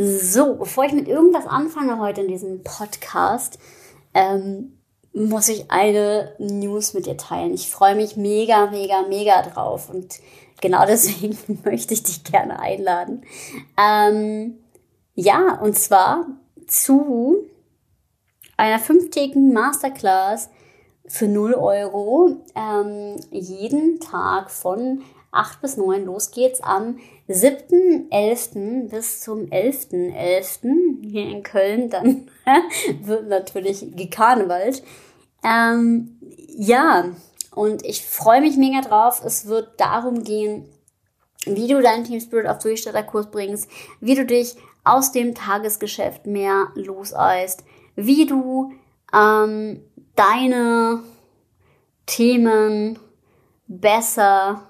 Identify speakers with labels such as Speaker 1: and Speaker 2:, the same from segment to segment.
Speaker 1: So, bevor ich mit irgendwas anfange heute in diesem Podcast, ähm, muss ich eine News mit dir teilen. Ich freue mich mega, mega, mega drauf und genau deswegen möchte ich dich gerne einladen. Ähm, ja, und zwar zu einer fünftägigen Masterclass für 0 Euro ähm, jeden Tag von 8 bis 9. Los geht's am 7.11. bis zum 11.11. .11. hier in Köln. Dann wird natürlich gekarnevalt. Ähm, ja, und ich freue mich mega drauf. Es wird darum gehen, wie du deinen Team Spirit auf Durchstarterkurs bringst, wie du dich aus dem Tagesgeschäft mehr loseist, wie du ähm, deine Themen besser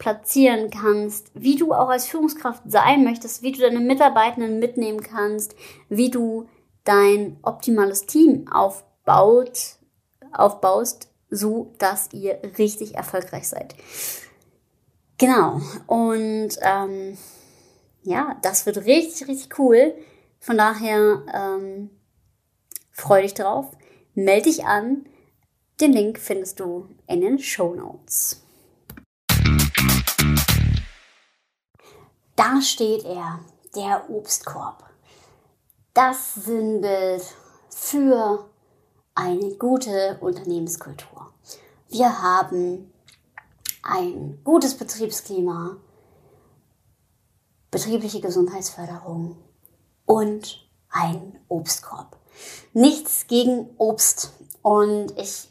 Speaker 1: platzieren kannst, wie du auch als Führungskraft sein möchtest, wie du deine Mitarbeitenden mitnehmen kannst, wie du dein optimales Team aufbaut, aufbaust, so dass ihr richtig erfolgreich seid. Genau. Und ähm, ja, das wird richtig, richtig cool. Von daher ähm, freu dich drauf, melde dich an. Den Link findest du in den Show Notes. Da steht er, der Obstkorb. Das Sinnbild für eine gute Unternehmenskultur. Wir haben ein gutes Betriebsklima, betriebliche Gesundheitsförderung und ein Obstkorb. Nichts gegen Obst. Und ich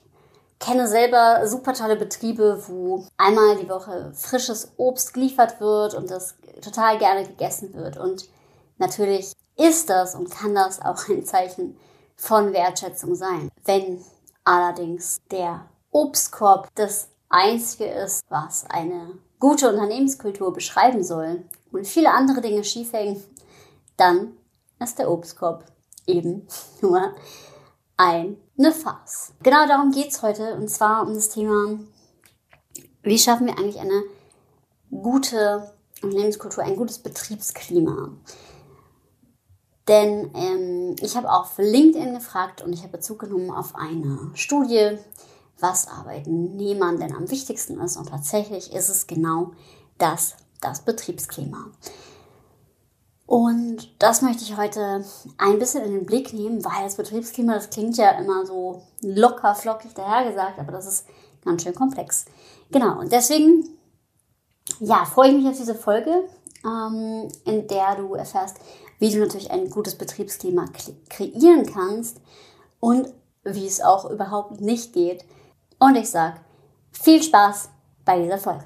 Speaker 1: kenne selber super tolle Betriebe, wo einmal die Woche frisches Obst geliefert wird und das total gerne gegessen wird. Und natürlich ist das und kann das auch ein Zeichen von Wertschätzung sein. Wenn allerdings der Obstkorb das einzige ist, was eine gute Unternehmenskultur beschreiben soll und viele andere Dinge schiefhängen, dann ist der Obstkorb eben nur eine Farce. Genau darum geht's heute und zwar um das Thema, wie schaffen wir eigentlich eine gute Unternehmenskultur, ein gutes Betriebsklima. Denn ähm, ich habe auch für LinkedIn gefragt und ich habe Bezug genommen auf eine Studie, was Arbeitnehmern denn am wichtigsten ist. Und tatsächlich ist es genau das, das Betriebsklima. Und das möchte ich heute ein bisschen in den Blick nehmen, weil das Betriebsklima, das klingt ja immer so locker, flockig dahergesagt, aber das ist ganz schön komplex. Genau, und deswegen, ja, freue ich mich auf diese Folge, ähm, in der du erfährst, wie du natürlich ein gutes Betriebsklima kreieren kannst und wie es auch überhaupt nicht geht. Und ich sage, viel Spaß bei dieser Folge.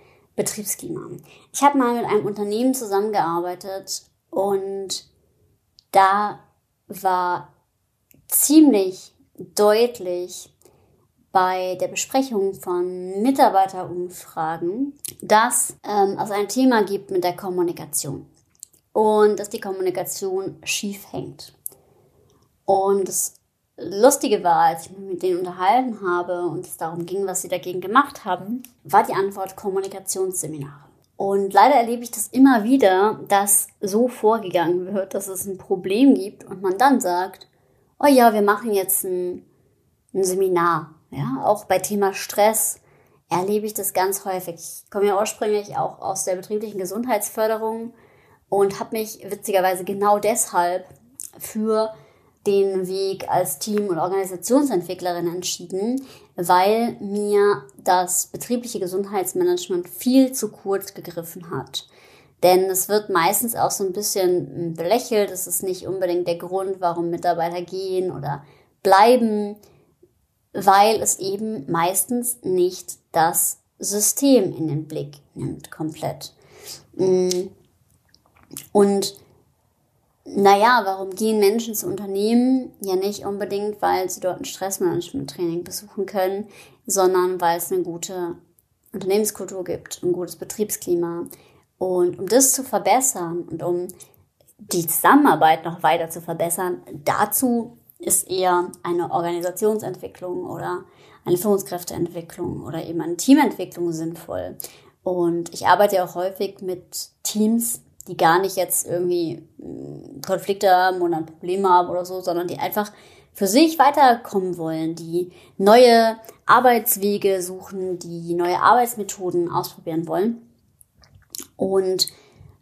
Speaker 1: Betriebsklima. Ich habe mal mit einem Unternehmen zusammengearbeitet und da war ziemlich deutlich bei der Besprechung von Mitarbeiterumfragen, dass ähm, es ein Thema gibt mit der Kommunikation und dass die Kommunikation schief hängt. Und das Lustige war, als ich mich mit denen unterhalten habe und es darum ging, was sie dagegen gemacht haben, war die Antwort Kommunikationsseminare. Und leider erlebe ich das immer wieder, dass so vorgegangen wird, dass es ein Problem gibt und man dann sagt, oh ja, wir machen jetzt ein, ein Seminar. Ja, auch bei Thema Stress erlebe ich das ganz häufig. Ich komme ja ursprünglich auch aus der betrieblichen Gesundheitsförderung und habe mich witzigerweise genau deshalb für den Weg als Team- und Organisationsentwicklerin entschieden, weil mir das betriebliche Gesundheitsmanagement viel zu kurz gegriffen hat. Denn es wird meistens auch so ein bisschen belächelt. Es ist nicht unbedingt der Grund, warum Mitarbeiter gehen oder bleiben, weil es eben meistens nicht das System in den Blick nimmt komplett. Mm. Und naja, warum gehen Menschen zu Unternehmen? Ja, nicht unbedingt, weil sie dort ein Stressmanagement-Training besuchen können, sondern weil es eine gute Unternehmenskultur gibt, ein gutes Betriebsklima. Und um das zu verbessern und um die Zusammenarbeit noch weiter zu verbessern, dazu ist eher eine Organisationsentwicklung oder eine Führungskräfteentwicklung oder eben eine Teamentwicklung sinnvoll. Und ich arbeite auch häufig mit Teams, die gar nicht jetzt irgendwie hm, Konflikte haben oder ein Problem haben oder so, sondern die einfach für sich weiterkommen wollen, die neue Arbeitswege suchen, die neue Arbeitsmethoden ausprobieren wollen und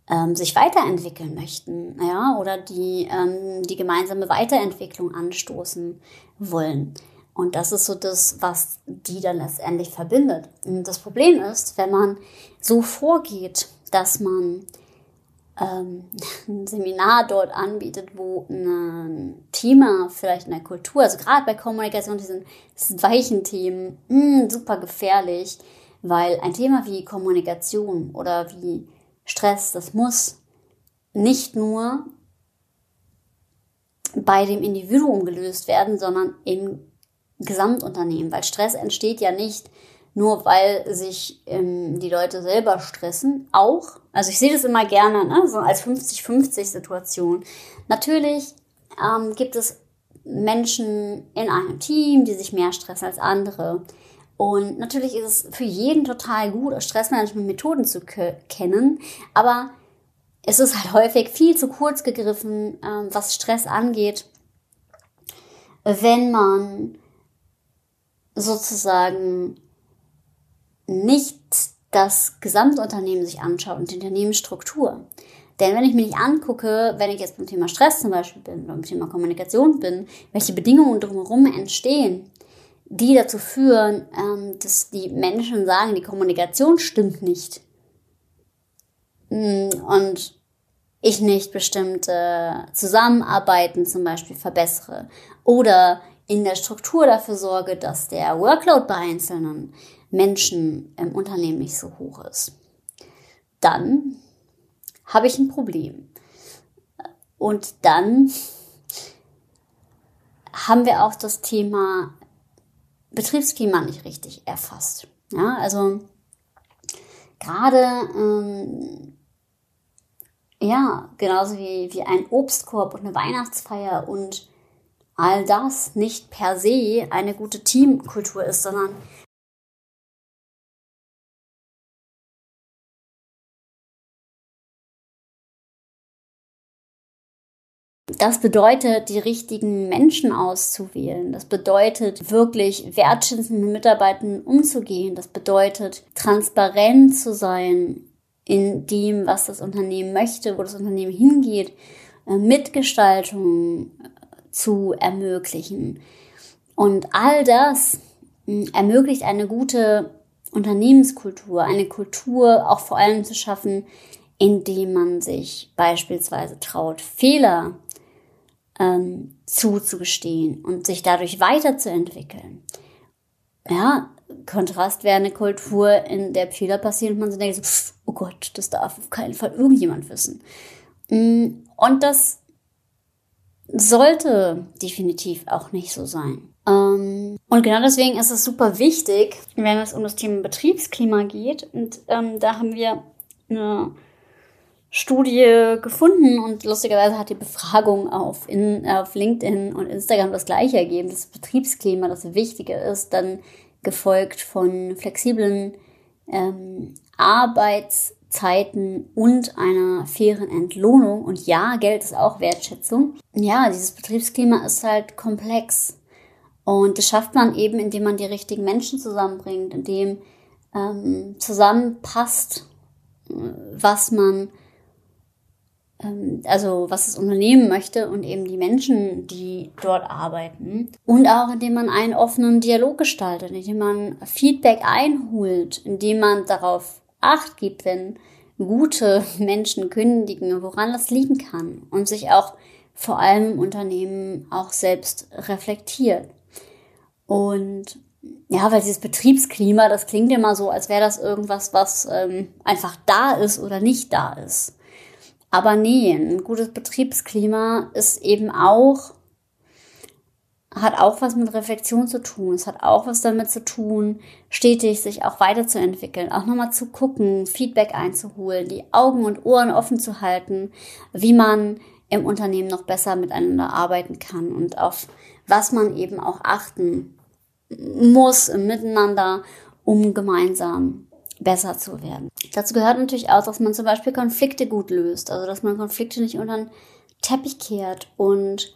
Speaker 1: ähm, sich weiterentwickeln möchten, ja, oder die ähm, die gemeinsame Weiterentwicklung anstoßen wollen. Und das ist so das, was die dann letztendlich verbindet. Und das Problem ist, wenn man so vorgeht, dass man ähm, ein Seminar dort anbietet, wo ein Thema vielleicht in der Kultur, also gerade bei Kommunikation, diesen, diesen weichen Themen, mh, hm, super gefährlich, weil ein Thema wie Kommunikation oder wie Stress, das muss nicht nur bei dem Individuum gelöst werden, sondern im Gesamtunternehmen, weil Stress entsteht ja nicht nur weil sich ähm, die Leute selber stressen, auch. Also ich sehe das immer gerne, ne, so als 50-50-Situation. Natürlich ähm, gibt es Menschen in einem Team, die sich mehr stressen als andere. Und natürlich ist es für jeden total gut, Stressmanagement-Methoden zu kennen, aber es ist halt häufig viel zu kurz gegriffen, ähm, was Stress angeht, wenn man sozusagen nicht das Gesamtunternehmen sich anschaut und die Unternehmensstruktur. Denn wenn ich mir nicht angucke, wenn ich jetzt beim Thema Stress zum Beispiel bin oder beim Thema Kommunikation bin, welche Bedingungen drumherum entstehen, die dazu führen, ähm, dass die Menschen sagen, die Kommunikation stimmt nicht. Mm, und ich nicht bestimmte Zusammenarbeiten zum Beispiel verbessere oder in der Struktur dafür sorge, dass der Workload bei Einzelnen Menschen im Unternehmen nicht so hoch ist, dann habe ich ein Problem. Und dann haben wir auch das Thema Betriebsklima nicht richtig erfasst. Ja, also gerade ähm, ja, genauso wie, wie ein Obstkorb und eine Weihnachtsfeier und all das nicht per se eine gute Teamkultur ist, sondern Das bedeutet, die richtigen Menschen auszuwählen. Das bedeutet, wirklich wertschätzend mit Mitarbeitern umzugehen. Das bedeutet, transparent zu sein in dem, was das Unternehmen möchte, wo das Unternehmen hingeht, äh, Mitgestaltung äh, zu ermöglichen. Und all das hm, ermöglicht eine gute Unternehmenskultur, eine Kultur auch vor allem zu schaffen, indem man sich beispielsweise traut, Fehler ähm, zuzugestehen und sich dadurch weiterzuentwickeln. Ja, Kontrast wäre eine Kultur, in der Fehler passieren und man sich denkt, so, oh Gott, das darf auf keinen Fall irgendjemand wissen. Mm, und das sollte definitiv auch nicht so sein. Ähm, und genau deswegen ist es super wichtig, wenn es um das Thema Betriebsklima geht. Und ähm, da haben wir eine Studie gefunden und lustigerweise hat die Befragung auf, in, auf LinkedIn und Instagram das gleiche ergeben, dass Betriebsklima das Wichtige ist, dann gefolgt von flexiblen ähm, Arbeitszeiten und einer fairen Entlohnung. Und ja, Geld ist auch Wertschätzung. Ja, dieses Betriebsklima ist halt komplex. Und das schafft man eben, indem man die richtigen Menschen zusammenbringt, indem ähm, zusammenpasst, äh, was man also was das Unternehmen möchte und eben die Menschen, die dort arbeiten. Und auch indem man einen offenen Dialog gestaltet, indem man Feedback einholt, indem man darauf acht gibt, wenn gute Menschen kündigen, woran das liegen kann und sich auch vor allem Unternehmen auch selbst reflektiert. Und ja, weil dieses Betriebsklima, das klingt immer so, als wäre das irgendwas, was ähm, einfach da ist oder nicht da ist. Aber nee, ein gutes Betriebsklima ist eben auch, hat auch was mit Reflexion zu tun. Es hat auch was damit zu tun, stetig sich auch weiterzuentwickeln, auch nochmal zu gucken, Feedback einzuholen, die Augen und Ohren offen zu halten, wie man im Unternehmen noch besser miteinander arbeiten kann und auf was man eben auch achten muss im Miteinander, um gemeinsam besser zu werden. Dazu gehört natürlich auch, dass man zum Beispiel Konflikte gut löst, also dass man Konflikte nicht unter den Teppich kehrt. Und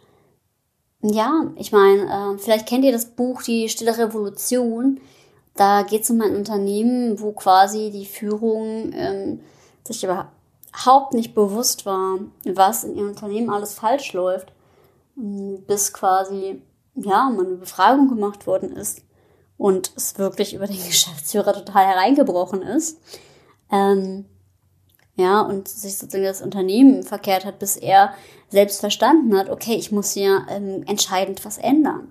Speaker 1: ja, ich meine, äh, vielleicht kennt ihr das Buch Die Stille Revolution. Da geht es um ein Unternehmen, wo quasi die Führung ähm, sich überhaupt nicht bewusst war, was in ihrem Unternehmen alles falsch läuft, bis quasi ja mal eine Befragung gemacht worden ist und es wirklich über den Geschäftsführer total hereingebrochen ist. Ähm, ja, und sich sozusagen das Unternehmen verkehrt hat, bis er selbst verstanden hat, okay, ich muss hier ähm, entscheidend was ändern.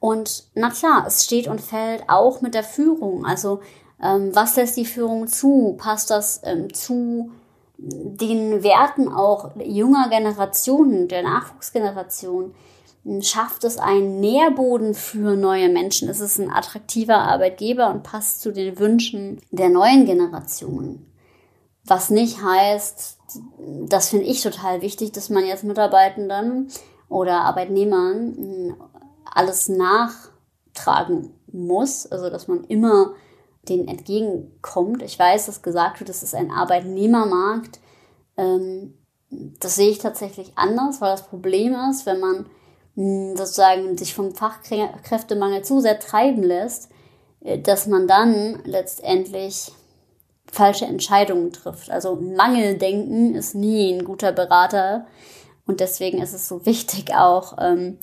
Speaker 1: Und na klar, es steht und fällt auch mit der Führung. Also ähm, was lässt die Führung zu? Passt das ähm, zu den Werten auch junger Generationen, der Nachwuchsgeneration? Schafft es einen Nährboden für neue Menschen? Ist es ein attraktiver Arbeitgeber und passt zu den Wünschen der neuen Generation? Was nicht heißt, das finde ich total wichtig, dass man jetzt Mitarbeitenden oder Arbeitnehmern hm, alles nachtragen muss, also dass man immer denen entgegenkommt. Ich weiß, dass gesagt wird, es ist ein Arbeitnehmermarkt. Ähm, das sehe ich tatsächlich anders, weil das Problem ist, wenn man sozusagen sich vom Fachkräftemangel zu sehr treiben lässt, äh, dass man dann letztendlich falsche Entscheidungen trifft. Also Mangeldenken ist nie ein guter Berater und deswegen ist es so wichtig auch, ähm,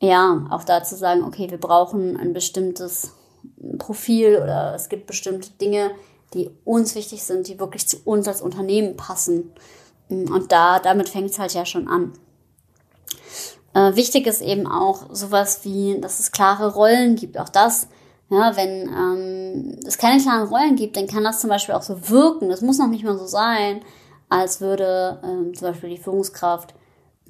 Speaker 1: ja, auch da zu sagen, okay, wir brauchen ein bestimmtes Profil oder es gibt bestimmte Dinge, die uns wichtig sind, die wirklich zu uns als Unternehmen passen. Und da, damit fängt es halt ja schon an. Äh, wichtig ist eben auch sowas wie, dass es klare Rollen gibt. Auch das, ja, wenn ähm, es keine klaren Rollen gibt, dann kann das zum Beispiel auch so wirken. Das muss noch nicht mal so sein, als würde ähm, zum Beispiel die Führungskraft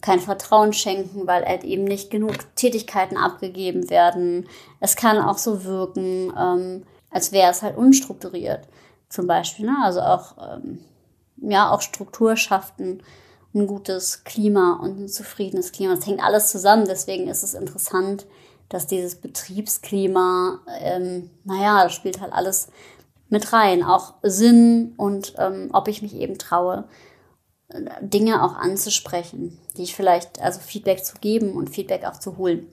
Speaker 1: kein Vertrauen schenken, weil halt eben nicht genug Tätigkeiten abgegeben werden. Es kann auch so wirken, ähm, als wäre es halt unstrukturiert, zum Beispiel. Ne? Also auch ähm, ja auch Struktur schaffen ein gutes Klima und ein zufriedenes Klima. Das hängt alles zusammen. Deswegen ist es interessant, dass dieses Betriebsklima, ähm, naja, das spielt halt alles mit rein. Auch Sinn und ähm, ob ich mich eben traue, Dinge auch anzusprechen, die ich vielleicht, also Feedback zu geben und Feedback auch zu holen.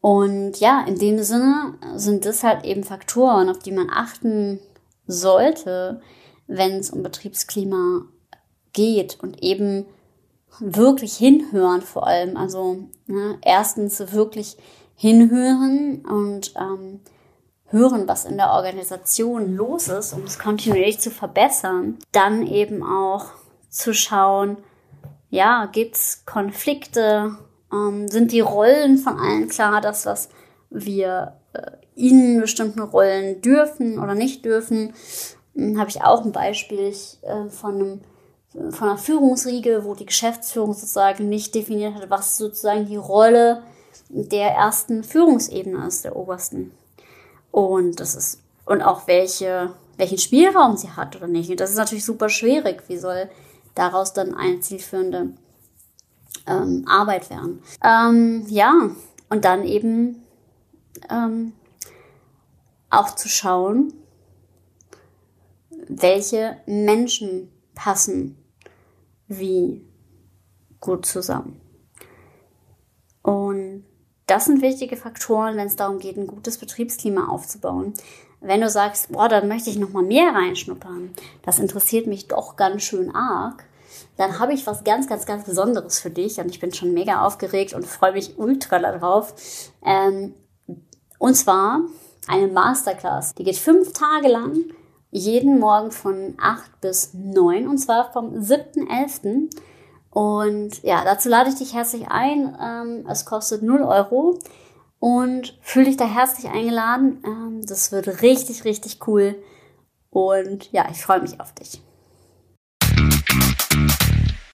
Speaker 1: Und ja, in dem Sinne sind das halt eben Faktoren, auf die man achten sollte, wenn es um Betriebsklima geht und eben wirklich hinhören vor allem. Also ne, erstens wirklich hinhören und ähm, hören, was in der Organisation los ist, um es kontinuierlich zu verbessern. Dann eben auch zu schauen, ja, gibt's Konflikte? Ähm, sind die Rollen von allen klar, dass was wir äh, in bestimmten Rollen dürfen oder nicht dürfen? Hm, Habe ich auch ein Beispiel äh, von einem von einer Führungsriege, wo die Geschäftsführung sozusagen nicht definiert hat, was sozusagen die Rolle der ersten Führungsebene ist, der obersten. Und das ist, und auch welche, welchen Spielraum sie hat oder nicht. Und das ist natürlich super schwierig. Wie soll daraus dann eine zielführende ähm, Arbeit werden? Ähm, ja, und dann eben ähm, auch zu schauen, welche Menschen passen wie gut zusammen. Und das sind wichtige Faktoren, wenn es darum geht, ein gutes Betriebsklima aufzubauen. Wenn du sagst, boah, dann möchte ich noch mal mehr reinschnuppern, das interessiert mich doch ganz schön arg, dann habe ich was ganz, ganz, ganz Besonderes für dich und ich bin schon mega aufgeregt und freue mich ultra darauf. Ähm, und zwar eine Masterclass. Die geht fünf Tage lang jeden Morgen von 8 bis 9 und zwar vom 7.11. Und ja, dazu lade ich dich herzlich ein. Ähm, es kostet 0 Euro und fühle dich da herzlich eingeladen. Ähm, das wird richtig, richtig cool. Und ja, ich freue mich auf dich.